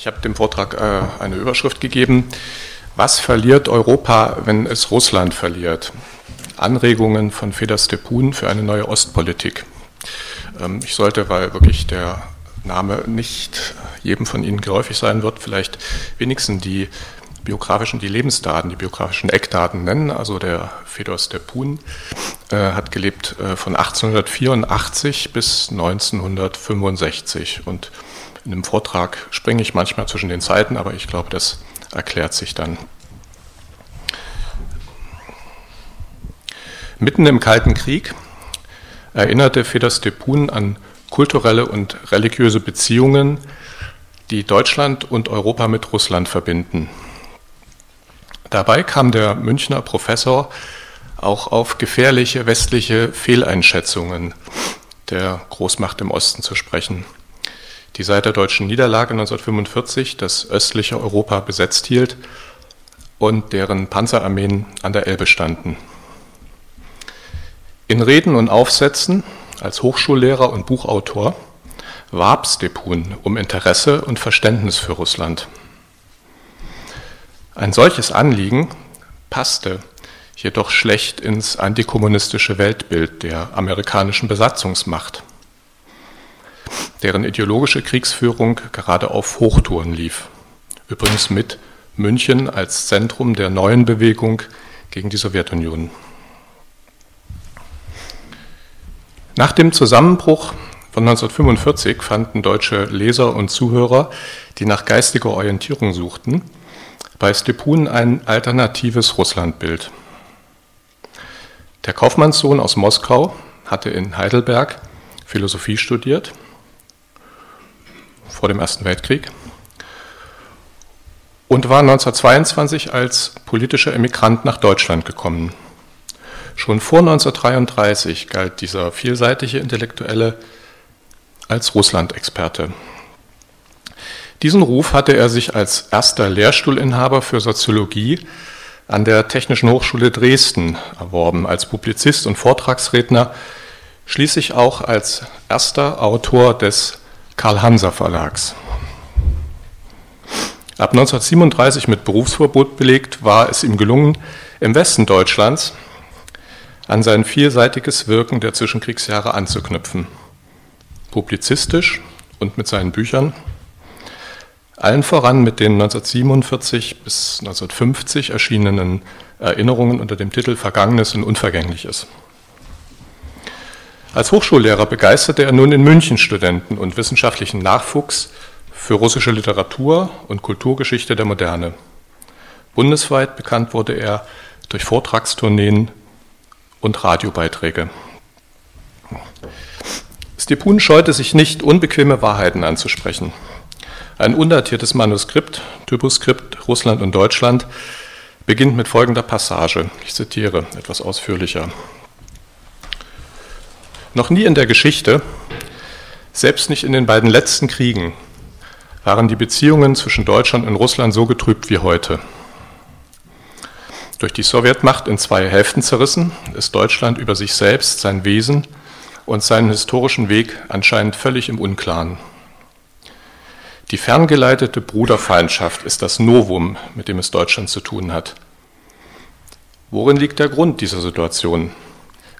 Ich habe dem Vortrag äh, eine Überschrift gegeben. Was verliert Europa, wenn es Russland verliert? Anregungen von Feder Stepun für eine neue Ostpolitik. Ähm, ich sollte, weil wirklich der Name nicht jedem von Ihnen geläufig sein wird, vielleicht wenigstens die biografischen, die Lebensdaten, die biografischen Eckdaten nennen. Also der Fedor Stepun äh, hat gelebt äh, von 1884 bis 1965 und in einem Vortrag springe ich manchmal zwischen den Zeiten, aber ich glaube, das erklärt sich dann. Mitten im Kalten Krieg erinnerte Feder Stepun an kulturelle und religiöse Beziehungen, die Deutschland und Europa mit Russland verbinden. Dabei kam der Münchner Professor auch auf gefährliche westliche Fehleinschätzungen der Großmacht im Osten zu sprechen die seit der deutschen Niederlage 1945 das östliche Europa besetzt hielt und deren Panzerarmeen an der Elbe standen. In Reden und Aufsätzen als Hochschullehrer und Buchautor warb Stepun um Interesse und Verständnis für Russland. Ein solches Anliegen passte jedoch schlecht ins antikommunistische Weltbild der amerikanischen Besatzungsmacht deren ideologische Kriegsführung gerade auf Hochtouren lief. Übrigens mit München als Zentrum der neuen Bewegung gegen die Sowjetunion. Nach dem Zusammenbruch von 1945 fanden deutsche Leser und Zuhörer, die nach geistiger Orientierung suchten, bei Stepun ein alternatives Russlandbild. Der Kaufmannssohn aus Moskau hatte in Heidelberg Philosophie studiert vor dem Ersten Weltkrieg und war 1922 als politischer Emigrant nach Deutschland gekommen. Schon vor 1933 galt dieser vielseitige Intellektuelle als Russland-Experte. Diesen Ruf hatte er sich als erster Lehrstuhlinhaber für Soziologie an der Technischen Hochschule Dresden erworben, als Publizist und Vortragsredner, schließlich auch als erster Autor des Karl-Hanser Verlags. Ab 1937 mit Berufsverbot belegt, war es ihm gelungen, im Westen Deutschlands an sein vielseitiges Wirken der Zwischenkriegsjahre anzuknüpfen. Publizistisch und mit seinen Büchern, allen voran mit den 1947 bis 1950 erschienenen Erinnerungen unter dem Titel Vergangenes und Unvergängliches. Als Hochschullehrer begeisterte er nun in München Studenten und wissenschaftlichen Nachwuchs für russische Literatur und Kulturgeschichte der Moderne. Bundesweit bekannt wurde er durch Vortragstourneen und Radiobeiträge. Stepun scheute sich nicht, unbequeme Wahrheiten anzusprechen. Ein undatiertes Manuskript, Typoskript Russland und Deutschland, beginnt mit folgender Passage. Ich zitiere etwas ausführlicher. Noch nie in der Geschichte, selbst nicht in den beiden letzten Kriegen, waren die Beziehungen zwischen Deutschland und Russland so getrübt wie heute. Durch die Sowjetmacht in zwei Hälften zerrissen, ist Deutschland über sich selbst, sein Wesen und seinen historischen Weg anscheinend völlig im Unklaren. Die ferngeleitete Bruderfeindschaft ist das Novum, mit dem es Deutschland zu tun hat. Worin liegt der Grund dieser Situation?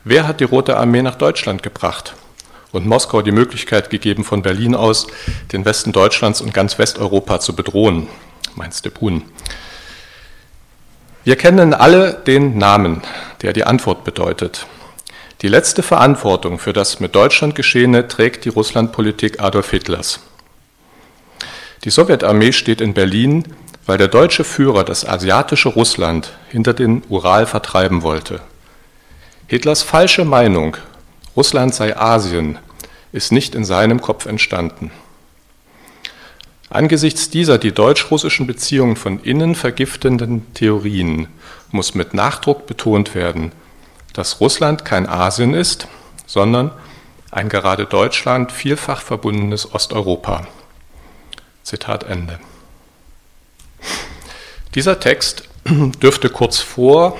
Wer hat die Rote Armee nach Deutschland gebracht und Moskau die Möglichkeit gegeben, von Berlin aus den Westen Deutschlands und ganz Westeuropa zu bedrohen? Mein Stepun. Wir kennen alle den Namen, der die Antwort bedeutet. Die letzte Verantwortung für das mit Deutschland Geschehene trägt die Russlandpolitik Adolf Hitlers. Die Sowjetarmee steht in Berlin, weil der deutsche Führer das asiatische Russland hinter den Ural vertreiben wollte. Hitlers falsche Meinung, Russland sei Asien, ist nicht in seinem Kopf entstanden. Angesichts dieser die deutsch-russischen Beziehungen von innen vergiftenden Theorien muss mit Nachdruck betont werden, dass Russland kein Asien ist, sondern ein gerade Deutschland vielfach verbundenes Osteuropa. Zitat Ende. Dieser Text dürfte kurz vor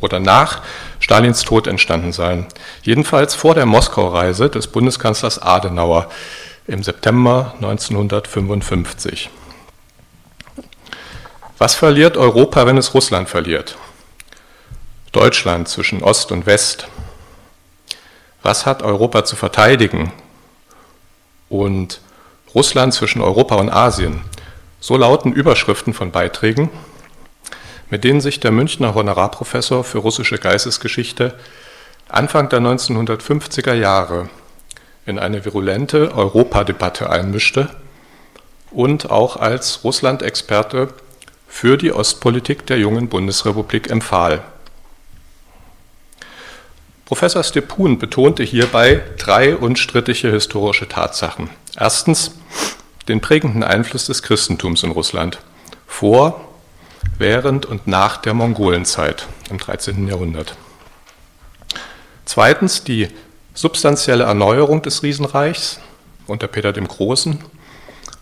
oder nach Stalins Tod entstanden sein. Jedenfalls vor der Moskau-Reise des Bundeskanzlers Adenauer im September 1955. Was verliert Europa, wenn es Russland verliert? Deutschland zwischen Ost und West. Was hat Europa zu verteidigen? Und Russland zwischen Europa und Asien. So lauten Überschriften von Beiträgen, mit denen sich der Münchner Honorarprofessor für russische Geistesgeschichte Anfang der 1950er Jahre in eine virulente Europadebatte einmischte und auch als Russland-Experte für die Ostpolitik der jungen Bundesrepublik empfahl. Professor Stepun betonte hierbei drei unstrittige historische Tatsachen. Erstens den prägenden Einfluss des Christentums in Russland vor, während und nach der Mongolenzeit im 13. Jahrhundert. Zweitens die substanzielle Erneuerung des Riesenreichs unter Peter dem Großen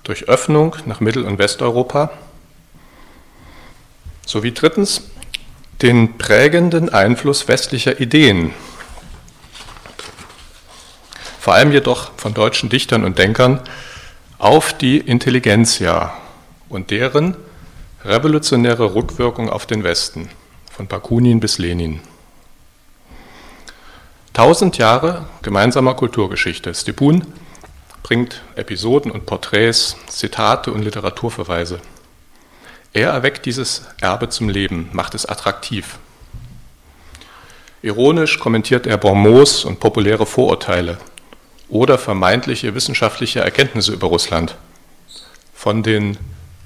durch Öffnung nach Mittel- und Westeuropa. Sowie drittens den prägenden Einfluss westlicher Ideen vor allem jedoch von deutschen Dichtern und Denkern, auf die Intelligenzia und deren revolutionäre Rückwirkung auf den Westen, von Bakunin bis Lenin. Tausend Jahre gemeinsamer Kulturgeschichte. Stepun bringt Episoden und Porträts, Zitate und Literaturverweise. Er erweckt dieses Erbe zum Leben, macht es attraktiv. Ironisch kommentiert er Bonmots und populäre Vorurteile, oder vermeintliche wissenschaftliche Erkenntnisse über Russland von den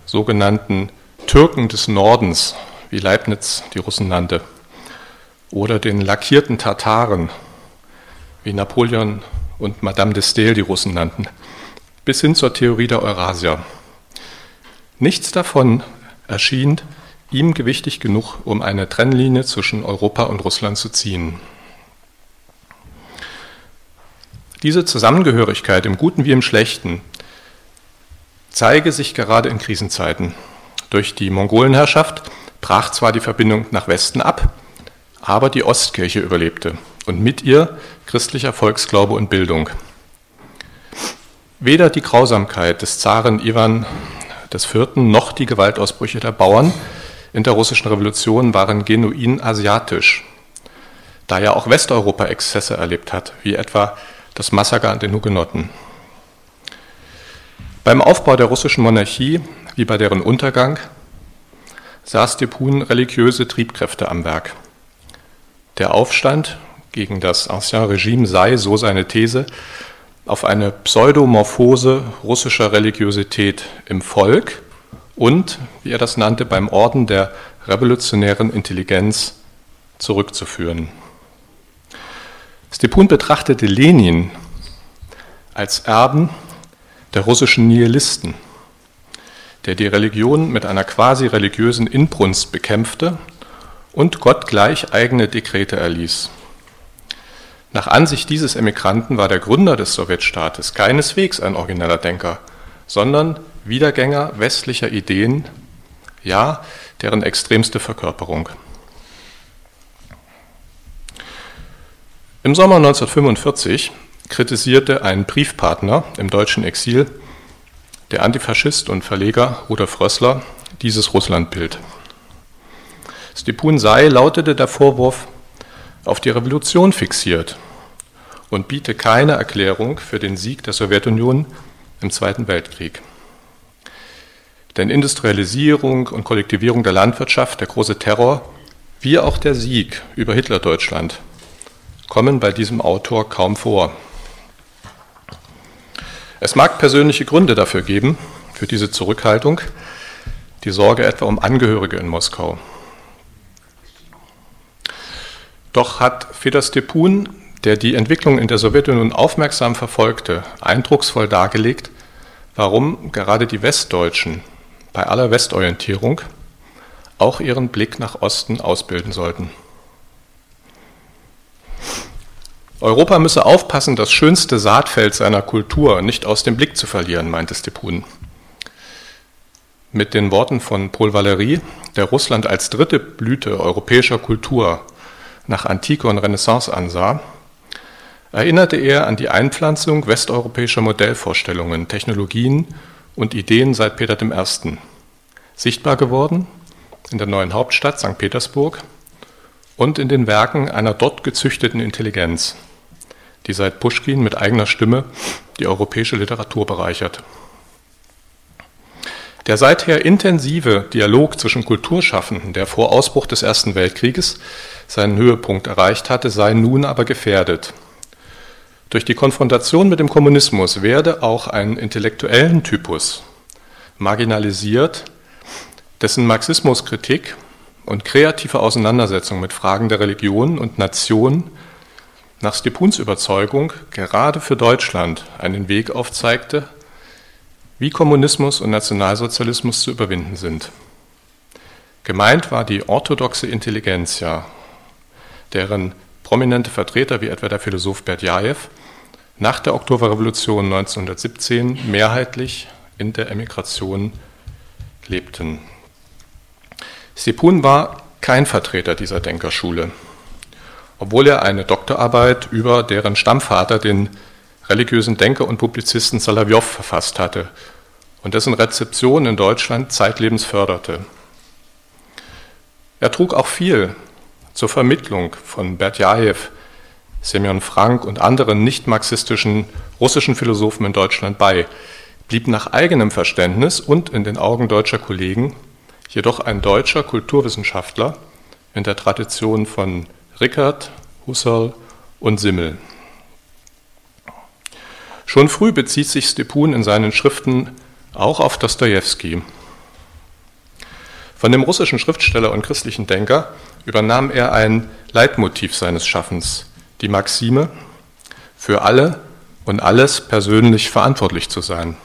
sogenannten Türken des Nordens, wie Leibniz die Russen nannte, oder den lackierten Tataren, wie Napoleon und Madame de Stael die Russen nannten, bis hin zur Theorie der Eurasier. Nichts davon erschien ihm gewichtig genug, um eine Trennlinie zwischen Europa und Russland zu ziehen. Diese Zusammengehörigkeit im Guten wie im Schlechten zeige sich gerade in Krisenzeiten. Durch die Mongolenherrschaft brach zwar die Verbindung nach Westen ab, aber die Ostkirche überlebte und mit ihr christlicher Volksglaube und Bildung. Weder die Grausamkeit des Zaren Iwan IV. noch die Gewaltausbrüche der Bauern in der russischen Revolution waren genuin asiatisch, da ja auch Westeuropa Exzesse erlebt hat, wie etwa das Massaker an den Hugenotten. Beim Aufbau der russischen Monarchie, wie bei deren Untergang, sah Stepun religiöse Triebkräfte am Werk. Der Aufstand gegen das Ancien Regime sei, so seine These, auf eine Pseudomorphose russischer Religiosität im Volk und, wie er das nannte, beim Orden der revolutionären Intelligenz zurückzuführen. Stepun betrachtete Lenin als Erben der russischen Nihilisten, der die Religion mit einer quasi religiösen Inbrunst bekämpfte und Gott gleich eigene Dekrete erließ. Nach Ansicht dieses Emigranten war der Gründer des Sowjetstaates keineswegs ein origineller Denker, sondern Wiedergänger westlicher Ideen, ja, deren extremste Verkörperung. Im Sommer 1945 kritisierte ein Briefpartner im deutschen Exil, der Antifaschist und Verleger Rudolf Rössler, dieses Russlandbild. Stepun sei, lautete der Vorwurf, auf die Revolution fixiert und biete keine Erklärung für den Sieg der Sowjetunion im Zweiten Weltkrieg. Denn Industrialisierung und Kollektivierung der Landwirtschaft, der große Terror, wie auch der Sieg über Hitlerdeutschland kommen bei diesem Autor kaum vor. Es mag persönliche Gründe dafür geben, für diese Zurückhaltung, die Sorge etwa um Angehörige in Moskau. Doch hat Feder Stepun, der die Entwicklung in der Sowjetunion aufmerksam verfolgte, eindrucksvoll dargelegt, warum gerade die Westdeutschen bei aller Westorientierung auch ihren Blick nach Osten ausbilden sollten. Europa müsse aufpassen, das schönste Saatfeld seiner Kultur nicht aus dem Blick zu verlieren, meinte Stepun. Mit den Worten von Paul Valéry, der Russland als dritte Blüte europäischer Kultur nach Antike und Renaissance ansah, erinnerte er an die Einpflanzung westeuropäischer Modellvorstellungen, Technologien und Ideen seit Peter I. Sichtbar geworden in der neuen Hauptstadt St. Petersburg und in den Werken einer dort gezüchteten Intelligenz, die seit Puschkin mit eigener Stimme die europäische Literatur bereichert. Der seither intensive Dialog zwischen Kulturschaffenden, der vor Ausbruch des Ersten Weltkrieges seinen Höhepunkt erreicht hatte, sei nun aber gefährdet. Durch die Konfrontation mit dem Kommunismus werde auch einen intellektuellen Typus marginalisiert, dessen Marxismuskritik und kreative Auseinandersetzung mit Fragen der Religion und Nation nach Stepuns Überzeugung gerade für Deutschland einen Weg aufzeigte, wie Kommunismus und Nationalsozialismus zu überwinden sind. Gemeint war die orthodoxe Intelligenzia, deren prominente Vertreter wie etwa der Philosoph Berdjajew nach der Oktoberrevolution 1917 mehrheitlich in der Emigration lebten. Stepun war kein Vertreter dieser Denkerschule, obwohl er eine Doktorarbeit über deren Stammvater, den religiösen Denker und Publizisten Solow, verfasst hatte und dessen Rezeption in Deutschland zeitlebens förderte. Er trug auch viel zur Vermittlung von Berdjajew, Semyon Frank und anderen nicht-marxistischen russischen Philosophen in Deutschland bei, blieb nach eigenem Verständnis und in den Augen deutscher Kollegen jedoch ein deutscher Kulturwissenschaftler in der Tradition von Rickert, Husserl und Simmel. Schon früh bezieht sich Stepun in seinen Schriften auch auf Dostoevsky. Von dem russischen Schriftsteller und christlichen Denker übernahm er ein Leitmotiv seines Schaffens, die Maxime, für alle und alles persönlich verantwortlich zu sein.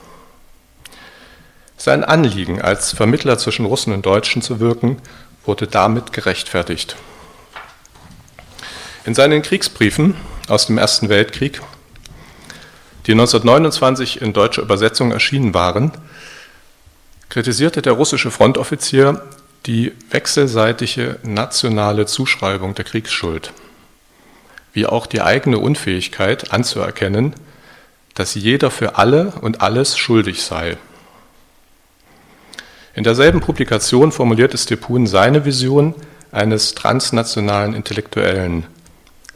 Sein Anliegen, als Vermittler zwischen Russen und Deutschen zu wirken, wurde damit gerechtfertigt. In seinen Kriegsbriefen aus dem Ersten Weltkrieg, die 1929 in deutscher Übersetzung erschienen waren, kritisierte der russische Frontoffizier die wechselseitige nationale Zuschreibung der Kriegsschuld wie auch die eigene Unfähigkeit anzuerkennen, dass jeder für alle und alles schuldig sei. In derselben Publikation formulierte Stepun seine Vision eines transnationalen Intellektuellen,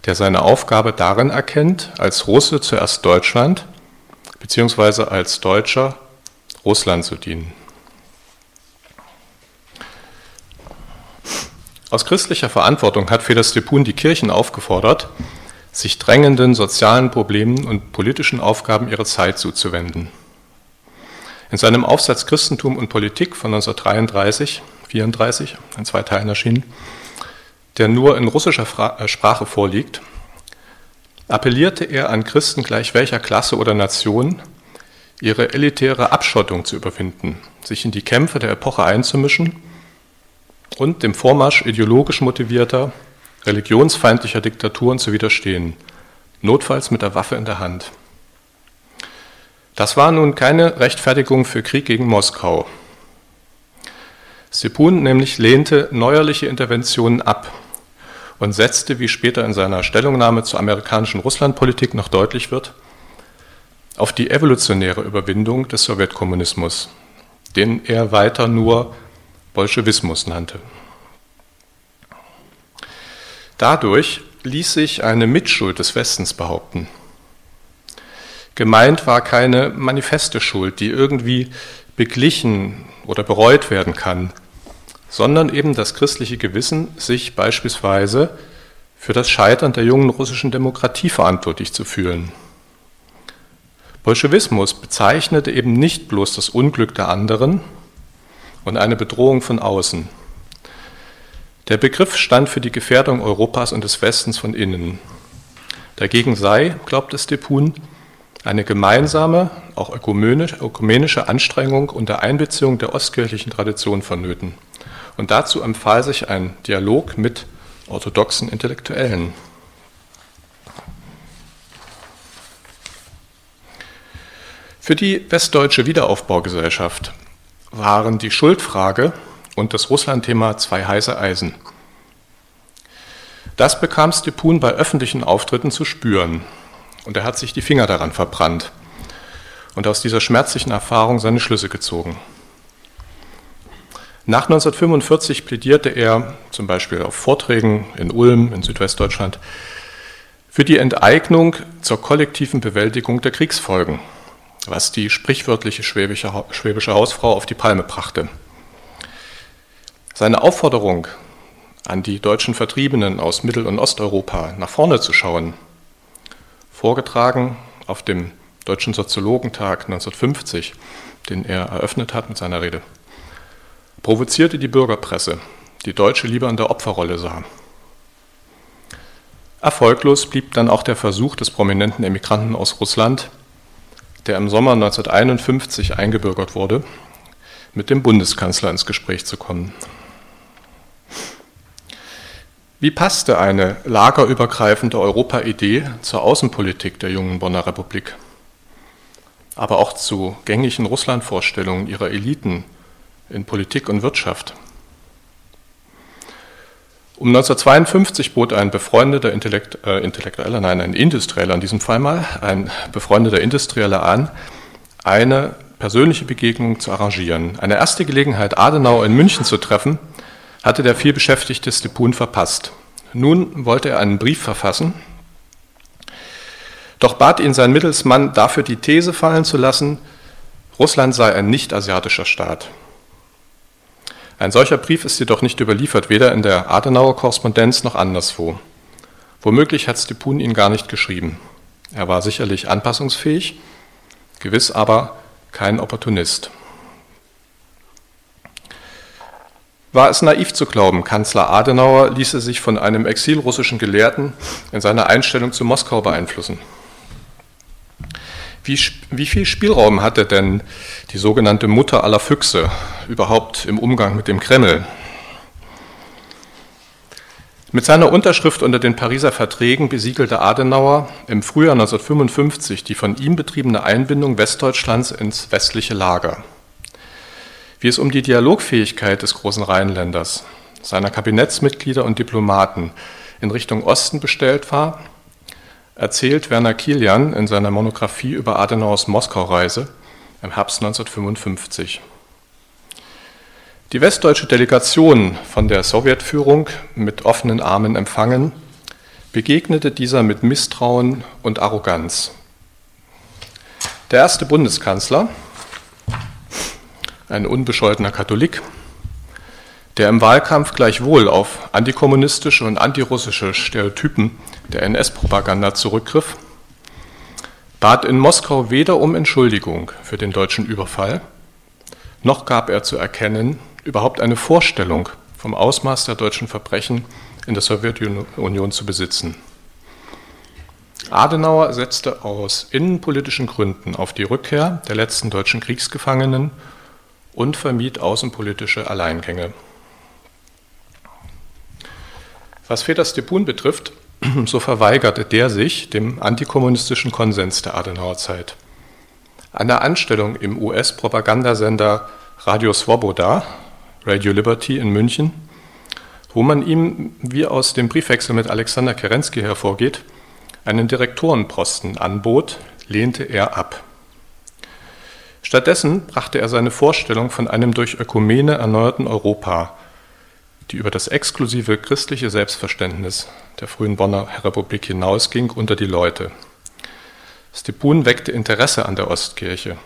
der seine Aufgabe darin erkennt, als Russe zuerst Deutschland beziehungsweise als Deutscher Russland zu dienen. Aus christlicher Verantwortung hat Feder Stepun die Kirchen aufgefordert, sich drängenden sozialen Problemen und politischen Aufgaben ihrer Zeit zuzuwenden. In seinem Aufsatz Christentum und Politik von 1933, 34, in zwei Teilen erschienen, der nur in russischer äh, Sprache vorliegt, appellierte er an Christen gleich welcher Klasse oder Nation, ihre elitäre Abschottung zu überwinden, sich in die Kämpfe der Epoche einzumischen und dem Vormarsch ideologisch motivierter, religionsfeindlicher Diktaturen zu widerstehen, notfalls mit der Waffe in der Hand. Das war nun keine Rechtfertigung für Krieg gegen Moskau. Sipun nämlich lehnte neuerliche Interventionen ab und setzte, wie später in seiner Stellungnahme zur amerikanischen Russlandpolitik noch deutlich wird, auf die evolutionäre Überwindung des Sowjetkommunismus, den er weiter nur Bolschewismus nannte. Dadurch ließ sich eine Mitschuld des Westens behaupten. Gemeint war keine manifeste Schuld, die irgendwie beglichen oder bereut werden kann, sondern eben das christliche Gewissen, sich beispielsweise für das Scheitern der jungen russischen Demokratie verantwortlich zu fühlen. Bolschewismus bezeichnete eben nicht bloß das Unglück der anderen, und eine Bedrohung von außen. Der Begriff stand für die Gefährdung Europas und des Westens von innen. Dagegen sei, glaubt es Depun, eine gemeinsame, auch ökumenische Anstrengung unter Einbeziehung der ostkirchlichen Tradition vonnöten. Und dazu empfahl sich ein Dialog mit orthodoxen Intellektuellen. Für die westdeutsche Wiederaufbaugesellschaft waren die Schuldfrage und das Russland-Thema zwei heiße Eisen. Das bekam Stepun bei öffentlichen Auftritten zu spüren und er hat sich die Finger daran verbrannt und aus dieser schmerzlichen Erfahrung seine Schlüsse gezogen. Nach 1945 plädierte er zum Beispiel auf Vorträgen in Ulm in Südwestdeutschland für die Enteignung zur kollektiven Bewältigung der Kriegsfolgen, was die sprichwörtliche schwäbische, schwäbische Hausfrau auf die Palme brachte. Seine Aufforderung an die deutschen Vertriebenen aus Mittel- und Osteuropa nach vorne zu schauen, vorgetragen auf dem Deutschen Soziologentag 1950, den er eröffnet hat mit seiner Rede, provozierte die Bürgerpresse, die Deutsche lieber in der Opferrolle sah. Erfolglos blieb dann auch der Versuch des prominenten Emigranten aus Russland, der im Sommer 1951 eingebürgert wurde, mit dem Bundeskanzler ins Gespräch zu kommen. Wie passte eine lagerübergreifende Europa-Idee zur Außenpolitik der jungen Bonner Republik, aber auch zu gängigen Russlandvorstellungen ihrer Eliten in Politik und Wirtschaft? Um 1952 bot ein befreundeter Intellekt, äh, Intellektueller, nein, ein Industrieller in diesem Fall mal, ein befreundeter Industrieller an, eine persönliche Begegnung zu arrangieren. Eine erste Gelegenheit, Adenauer in München zu treffen, hatte der vielbeschäftigte Stepun verpasst. Nun wollte er einen Brief verfassen, doch bat ihn sein Mittelsmann dafür die These fallen zu lassen, Russland sei ein nicht-asiatischer Staat. Ein solcher Brief ist jedoch nicht überliefert, weder in der Adenauer Korrespondenz noch anderswo. Womöglich hat Stepun ihn gar nicht geschrieben. Er war sicherlich anpassungsfähig, gewiss aber kein Opportunist. War es naiv zu glauben, Kanzler Adenauer ließe sich von einem exilrussischen Gelehrten in seiner Einstellung zu Moskau beeinflussen? Wie, wie, viel Spielraum hatte denn die sogenannte Mutter aller Füchse überhaupt im Umgang mit dem Kreml? Mit seiner Unterschrift unter den Pariser Verträgen besiegelte Adenauer im Frühjahr 1955 die von ihm betriebene Einbindung Westdeutschlands ins westliche Lager. Wie es um die Dialogfähigkeit des großen Rheinländers, seiner Kabinettsmitglieder und Diplomaten in Richtung Osten bestellt war, erzählt Werner Kilian in seiner Monographie über Adenauers Moskau-Reise im Herbst 1955. Die westdeutsche Delegation von der Sowjetführung mit offenen Armen empfangen, begegnete dieser mit Misstrauen und Arroganz. Der erste Bundeskanzler, ein unbescholtener Katholik, der im Wahlkampf gleichwohl auf antikommunistische und antirussische Stereotypen der NS-Propaganda zurückgriff, bat in Moskau weder um Entschuldigung für den deutschen Überfall, noch gab er zu erkennen, überhaupt eine Vorstellung vom Ausmaß der deutschen Verbrechen in der Sowjetunion zu besitzen. Adenauer setzte aus innenpolitischen Gründen auf die Rückkehr der letzten deutschen Kriegsgefangenen und vermied außenpolitische Alleingänge. Was Feder Stepun betrifft, so verweigerte der sich dem antikommunistischen Konsens der Adenauerzeit. An der Anstellung im US-Propagandasender Radio Svoboda, Radio Liberty in München, wo man ihm, wie aus dem Briefwechsel mit Alexander Kerensky hervorgeht, einen Direktorenposten anbot, lehnte er ab. Stattdessen brachte er seine Vorstellung von einem durch Ökumene erneuerten Europa, die über das exklusive christliche Selbstverständnis der frühen Bonner Republik hinausging, unter die Leute. Stepun weckte Interesse an der Ostkirche.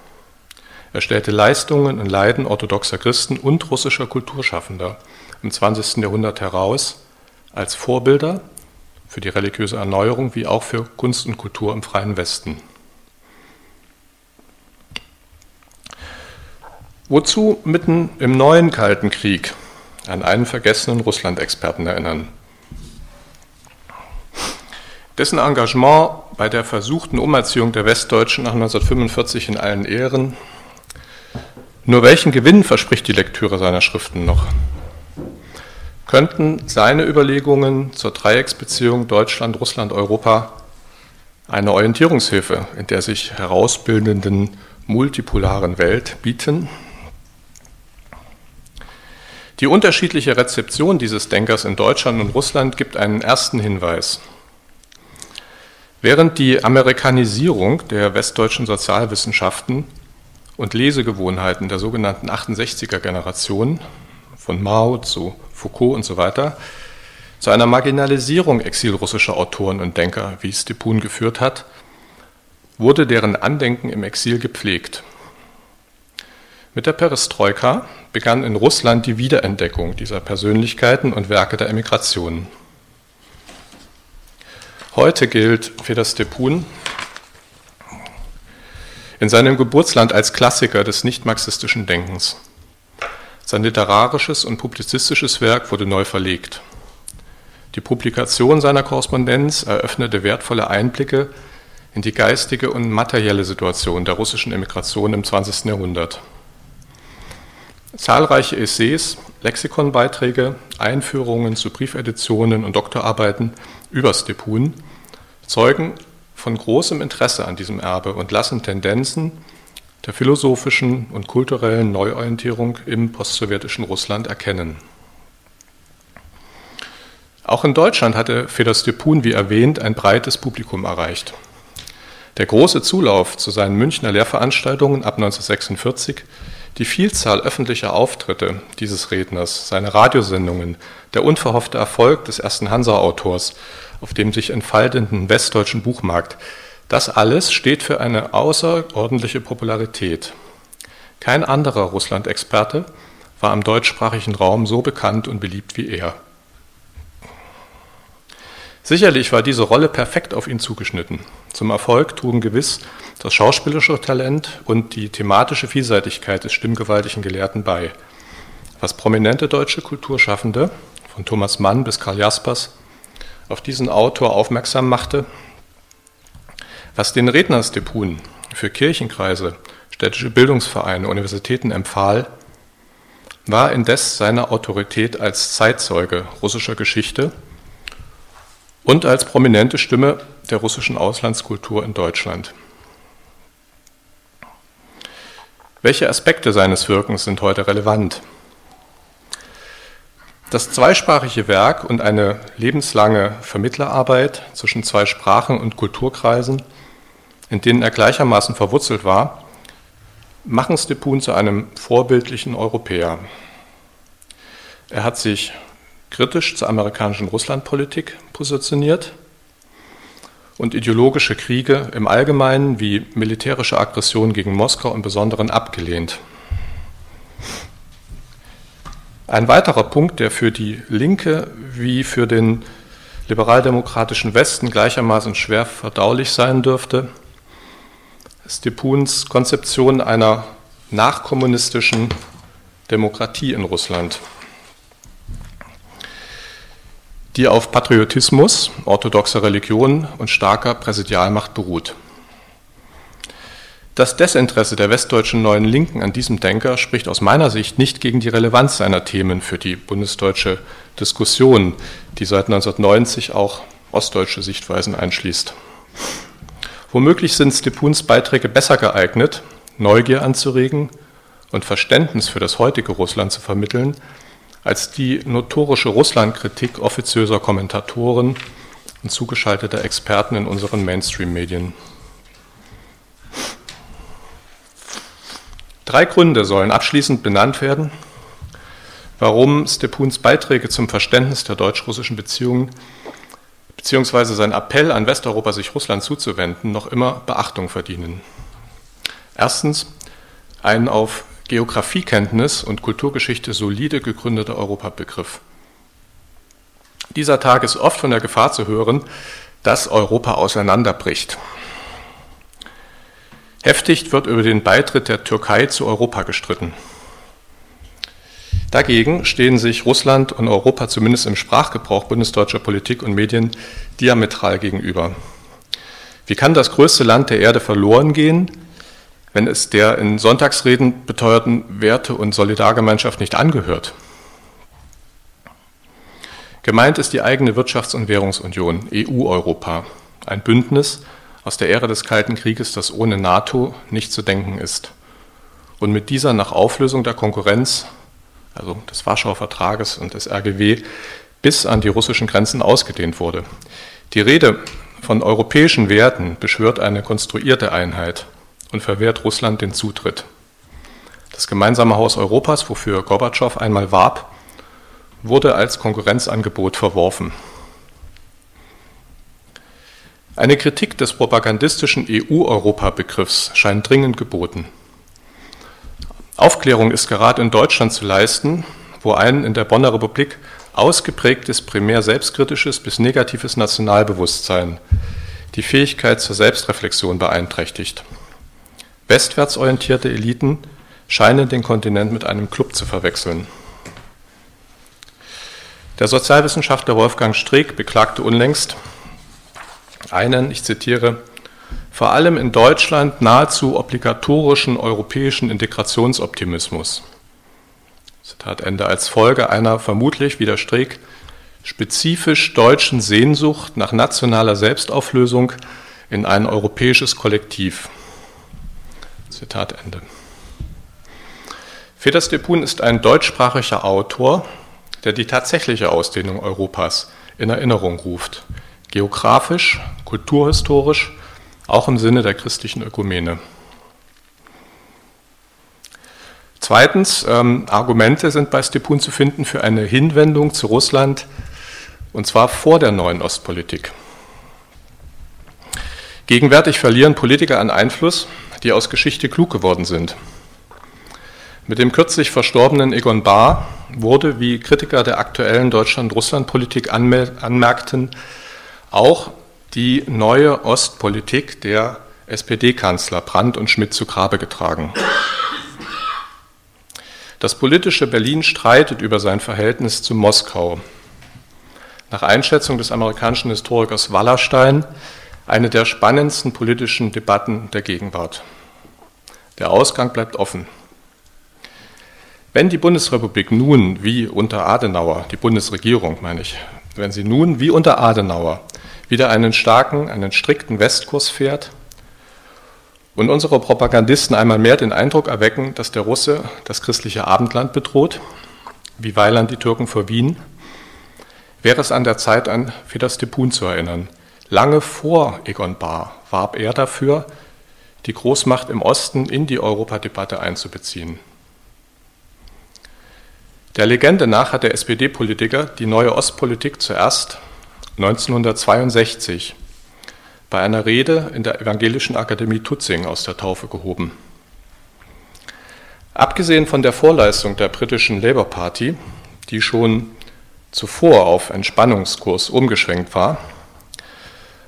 Er stellte Leistungen und Leiden orthodoxer Christen und russischer Kulturschaffender im 20. Jahrhundert heraus als Vorbilder für die religiöse Erneuerung wie auch für Kunst und Kultur im freien Westen. Wozu mitten im neuen Kalten Krieg an einen vergessenen Russland-Experten erinnern? Dessen Engagement bei der versuchten Umerziehung der Westdeutschen nach 1945 in allen Ehren. Nur welchen Gewinn verspricht die Lektüre seiner Schriften noch? Könnten seine Überlegungen zur Dreiecksbeziehung Deutschland, Russland, Europa eine Orientierungshilfe in der sich herausbildenden multipolaren Welt bieten? Die unterschiedliche Rezeption dieses Denkers in Deutschland und Russland gibt einen ersten Hinweis. Während die Amerikanisierung der westdeutschen Sozialwissenschaften und Lesegewohnheiten der sogenannten 68er Generation von Mao zu Foucault und so weiter, zu einer Marginalisierung exilrussischer Autoren und Denker, wie Stepun geführt hat, wurde deren Andenken im Exil gepflegt. Mit der Perestroika begann in Russland die Wiederentdeckung dieser Persönlichkeiten und Werke der Emigration. Heute gilt Feder Stepun in seinem Geburtsland als Klassiker des nicht-marxistischen Denkens. Sein literarisches und publizistisches Werk wurde neu verlegt. Die Publikation seiner Korrespondenz eröffnete wertvolle Einblicke in die geistige und materielle Situation der russischen Emigration im 20. Jahrhundert. Zahlreiche Essays, Lexikonbeiträge, Einführungen zu Briefeditionen und Doktorarbeiten über Stepun zeugen von großem Interesse an diesem Erbe und lassen Tendenzen der philosophischen und kulturellen Neuorientierung im postsowjetischen Russland erkennen. Auch in Deutschland hatte Feder Stepun, wie erwähnt, ein breites Publikum erreicht. Der große Zulauf zu seinen Münchner Lehrveranstaltungen ab 1946 die Vielzahl öffentlicher Auftritte dieses Redners, seine Radiosendungen, der unverhoffte Erfolg des ersten Hansa-Autors auf dem sich entfaltenden westdeutschen Buchmarkt, das alles steht für eine außerordentliche Popularität. Kein anderer Russland-Experte war im deutschsprachigen Raum so bekannt und beliebt wie er. Sicherlich war diese Rolle perfekt auf ihn zugeschnitten. Zum Erfolg trugen gewiss das schauspielerische Talent und die thematische Vielseitigkeit des stimmgewaltigen Gelehrten bei. Was prominente deutsche Kulturschaffende, von Thomas Mann bis Karl Jaspers, auf diesen Autor aufmerksam machte, was den Rednerstepun für Kirchenkreise, städtische Bildungsvereine, Universitäten empfahl, war indes seine Autorität als Zeitzeuge russischer Geschichte und als prominente Stimme der russischen Auslandskultur in Deutschland. Welche Aspekte seines Wirkens sind heute relevant? Das zweisprachige Werk und eine lebenslange Vermittlerarbeit zwischen zwei Sprachen und Kulturkreisen, in denen er gleichermaßen verwurzelt war, machen Stepun zu einem vorbildlichen Europäer. Er hat sich kritisch zur amerikanischen Russlandpolitik positioniert und ideologische Kriege im Allgemeinen wie militärische Aggression gegen Moskau im Besonderen abgelehnt. Ein weiterer Punkt, der für die Linke wie für den liberaldemokratischen Westen gleichermaßen schwer verdaulich sein dürfte, ist Depuns Konzeption einer nachkommunistischen Demokratie in Russland die auf Patriotismus, orthodoxer Religion und starker Präsidialmacht beruht. Das Desinteresse der westdeutschen Neuen Linken an diesem Denker spricht aus meiner Sicht nicht gegen die Relevanz seiner Themen für die bundesdeutsche Diskussion, die seit 1990 auch ostdeutsche Sichtweisen einschließt. Womöglich sind Stepuns Beiträge besser geeignet, Neugier anzuregen und Verständnis für das heutige Russland zu vermitteln, als die notorische Russlandkritik offiziöser Kommentatoren und zugeschalteter Experten in unseren Mainstream-Medien. Drei Gründe sollen abschließend benannt werden, warum Stepuns Beiträge zum Verständnis der deutsch-russischen Beziehungen beziehungsweise sein Appell an Westeuropa, sich Russland zuzuwenden, noch immer Beachtung verdienen. Erstens ein auf Geografiekenntnis und Kulturgeschichte solide gegründeter Europabegriff. Dieser Tag ist oft von der Gefahr zu hören, dass Europa auseinanderbricht. Heftig wird über den Beitritt der Türkei zu Europa gestritten. Dagegen stehen sich Russland und Europa zumindest im Sprachgebrauch bundesdeutscher Politik und Medien diametral gegenüber. Wie kann das größte Land der Erde verloren gehen, wenn es der in Sonntagsreden beteuerten Werte- und Solidargemeinschaft nicht angehört. Gemeint ist die eigene Wirtschafts- und Währungsunion, EU-Europa, ein Bündnis aus der Ära des Kalten Krieges, das ohne NATO nicht zu denken ist und mit dieser nach Auflösung der Konkurrenz, also des Warschauer Vertrages und des RGW, bis an die russischen Grenzen ausgedehnt wurde. Die Rede von europäischen Werten beschwört eine konstruierte Einheit, und verwehrt Russland den Zutritt. Das gemeinsame Haus Europas, wofür Gorbatschow einmal warb, wurde als Konkurrenzangebot verworfen. Eine Kritik des propagandistischen EU-Europa-Begriffs scheint dringend geboten. Aufklärung ist gerade in Deutschland zu leisten, wo ein in der Bonner Republik ausgeprägtes primär selbstkritisches bis negatives Nationalbewusstsein die Fähigkeit zur Selbstreflexion beeinträchtigt. Westwärts orientierte Eliten scheinen den Kontinent mit einem Club zu verwechseln. Der Sozialwissenschaftler Wolfgang Streeck beklagte unlängst einen, ich zitiere, vor allem in Deutschland nahezu obligatorischen europäischen Integrationsoptimismus. Zitat Ende, als Folge einer vermutlich, wie der Streeck, spezifisch deutschen Sehnsucht nach nationaler Selbstauflösung in ein europäisches Kollektiv. Zitat Ende. Feders Depun ist ein deutschsprachiger Autor, der die tatsächliche Ausdehnung Europas in Erinnerung ruft, geografisch, kulturhistorisch, auch im Sinne der christlichen Ökumene. Zweitens, ähm, Argumente sind bei Stepun zu finden für eine Hinwendung zu Russland, und zwar vor der neuen Ostpolitik. Gegenwärtig verlieren Politiker an Einfluss, die aus Geschichte klug geworden sind. Mit dem kürzlich verstorbenen Egon Bahr wurde, wie Kritiker der aktuellen Deutschland-Russland-Politik anmerkten, auch die neue Ostpolitik der SPD-Kanzler Brandt und Schmidt zu Grabe getragen. Das politische Berlin streitet über sein Verhältnis zu Moskau. Nach Einschätzung des amerikanischen Historikers Wallerstein eine der spannendsten politischen Debatten der Gegenwart. Der Ausgang bleibt offen. Wenn die Bundesrepublik nun wie unter Adenauer, die Bundesregierung meine ich, wenn sie nun wie unter Adenauer wieder einen starken, einen strikten Westkurs fährt und unsere Propagandisten einmal mehr den Eindruck erwecken, dass der Russe das christliche Abendland bedroht, wie Weiland die Türken vor Wien, wäre es an der Zeit, an Fedastepun zu erinnern. Lange vor Egon Bahr warb er dafür, die Großmacht im Osten in die Europadebatte einzubeziehen. Der Legende nach hat der SPD-Politiker die neue Ostpolitik zuerst 1962 bei einer Rede in der Evangelischen Akademie Tutzing aus der Taufe gehoben. Abgesehen von der Vorleistung der britischen Labour Party, die schon zuvor auf Entspannungskurs umgeschwenkt war,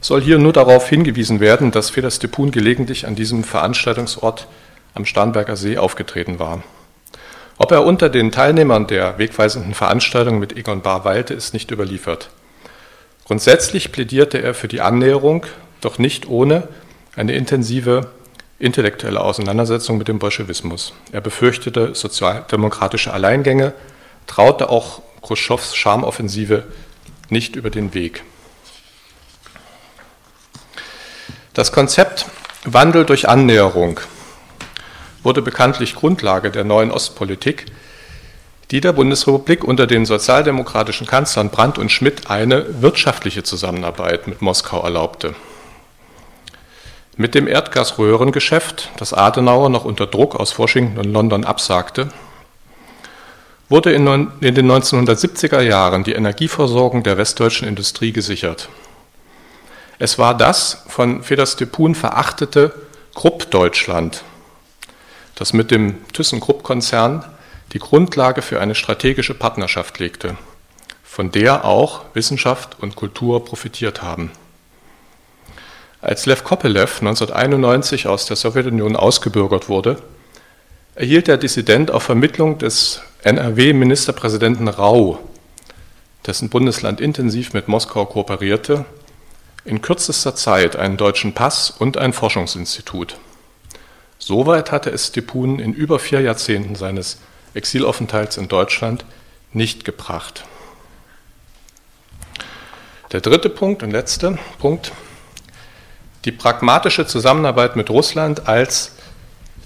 soll hier nur darauf hingewiesen werden, dass Feders Depun gelegentlich an diesem Veranstaltungsort am Starnberger See aufgetreten war. Ob er unter den Teilnehmern der wegweisenden Veranstaltung mit Egon Bahr weilte, ist nicht überliefert. Grundsätzlich plädierte er für die Annäherung, doch nicht ohne eine intensive intellektuelle Auseinandersetzung mit dem Bolschewismus. Er befürchtete sozialdemokratische Alleingänge, traute auch Khrushchevs Schamoffensive nicht über den Weg. Das Konzept Wandel durch Annäherung wurde bekanntlich Grundlage der neuen Ostpolitik, die der Bundesrepublik unter den sozialdemokratischen Kanzlern Brandt und Schmidt eine wirtschaftliche Zusammenarbeit mit Moskau erlaubte. Mit dem Erdgasröhrengeschäft, das Adenauer noch unter Druck aus Washington und London absagte, wurde in den 1970er Jahren die Energieversorgung der westdeutschen Industrie gesichert. Es war das von Federstepun verachtete Krupp Deutschland, das mit dem ThyssenKrupp-Konzern die Grundlage für eine strategische Partnerschaft legte, von der auch Wissenschaft und Kultur profitiert haben. Als Lev Kopelev 1991 aus der Sowjetunion ausgebürgert wurde, erhielt der Dissident auf Vermittlung des NRW-Ministerpräsidenten Rau, dessen Bundesland intensiv mit Moskau kooperierte, in kürzester Zeit einen deutschen Pass und ein Forschungsinstitut. Soweit hatte es Stepun in über vier Jahrzehnten seines Exilaufenthalts in Deutschland nicht gebracht. Der dritte Punkt und letzte Punkt, die pragmatische Zusammenarbeit mit Russland als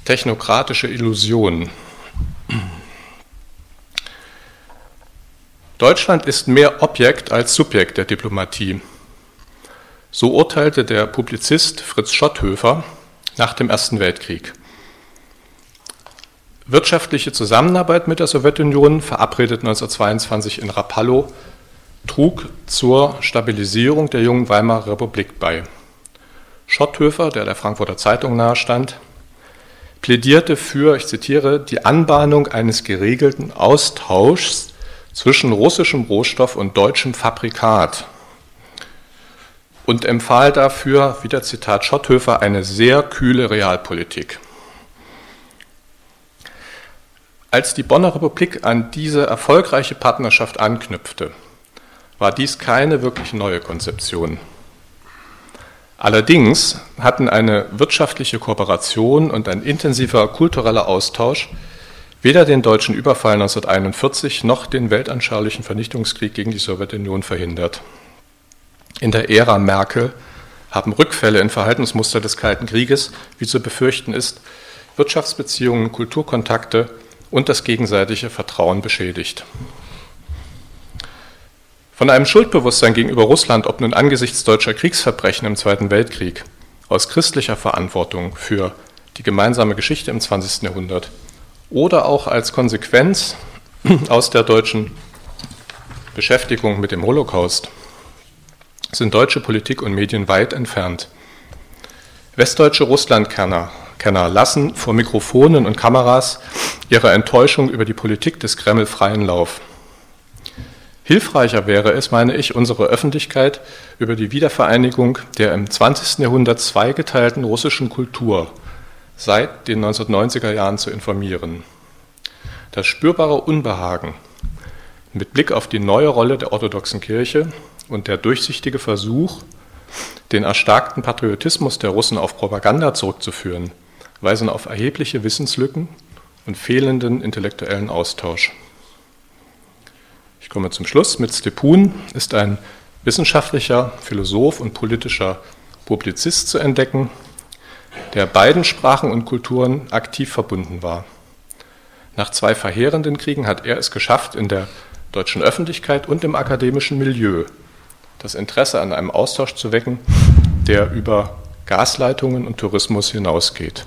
technokratische Illusion. Deutschland ist mehr Objekt als Subjekt der Diplomatie. So urteilte der Publizist Fritz Schotthöfer nach dem Ersten Weltkrieg. wirtschaftliche Zusammenarbeit mit der Sowjetunion, verabredet 1922 in Rapallo, trug zur Stabilisierung der jungen Weimarer Republik bei. Schotthöfer, der der Frankfurter Zeitung nahestand, plädierte für, ich zitiere, die Anbahnung eines geregelten Austauschs zwischen russischem Rohstoff und deutschem Fabrikat und empfahl dafür, wieder Zitat Schotthöfer, eine sehr kühle Realpolitik. Als die Bonner Republik an diese erfolgreiche Partnerschaft anknüpfte, war dies keine wirklich neue Konzeption. Allerdings hatten eine wirtschaftliche Kooperation und ein intensiver kultureller Austausch weder den deutschen Überfall 1941 noch den weltanschaulichen Vernichtungskrieg gegen die Sowjetunion verhindert. In der Ära Merkel haben Rückfälle in Verhaltensmuster des Kalten Krieges, wie zu befürchten ist, Wirtschaftsbeziehungen, Kulturkontakte und das gegenseitige Vertrauen beschädigt. Von einem Schuldbewusstsein gegenüber Russland, ob nun angesichts deutscher Kriegsverbrechen im Zweiten Weltkrieg, aus christlicher Verantwortung für die gemeinsame Geschichte im 20. Jahrhundert oder auch als Konsequenz aus der deutschen Beschäftigung mit dem Holocaust, sind deutsche Politik und Medien weit entfernt. Westdeutsche Russlandkenner Kenner lassen vor Mikrofonen und Kameras ihrer Enttäuschung über die Politik des Kreml freien Lauf. Hilfreicher wäre es, meine ich, unsere Öffentlichkeit über die Wiedervereinigung der im 20. Jahrhundert zweigeteilten russischen Kultur seit den 1990er Jahren zu informieren. Das spürbare Unbehagen mit Blick auf die neue Rolle der orthodoxen Kirche und der durchsichtige Versuch, den erstarkten Patriotismus der Russen auf Propaganda zurückzuführen, weisen auf erhebliche Wissenslücken und fehlenden intellektuellen Austausch. Ich komme zum Schluss. Mit Stepun ist ein wissenschaftlicher Philosoph und politischer Publizist zu entdecken, der beiden Sprachen und Kulturen aktiv verbunden war. Nach zwei verheerenden Kriegen hat er es geschafft, in der deutschen Öffentlichkeit und im akademischen Milieu das Interesse an einem Austausch zu wecken, der über Gasleitungen und Tourismus hinausgeht.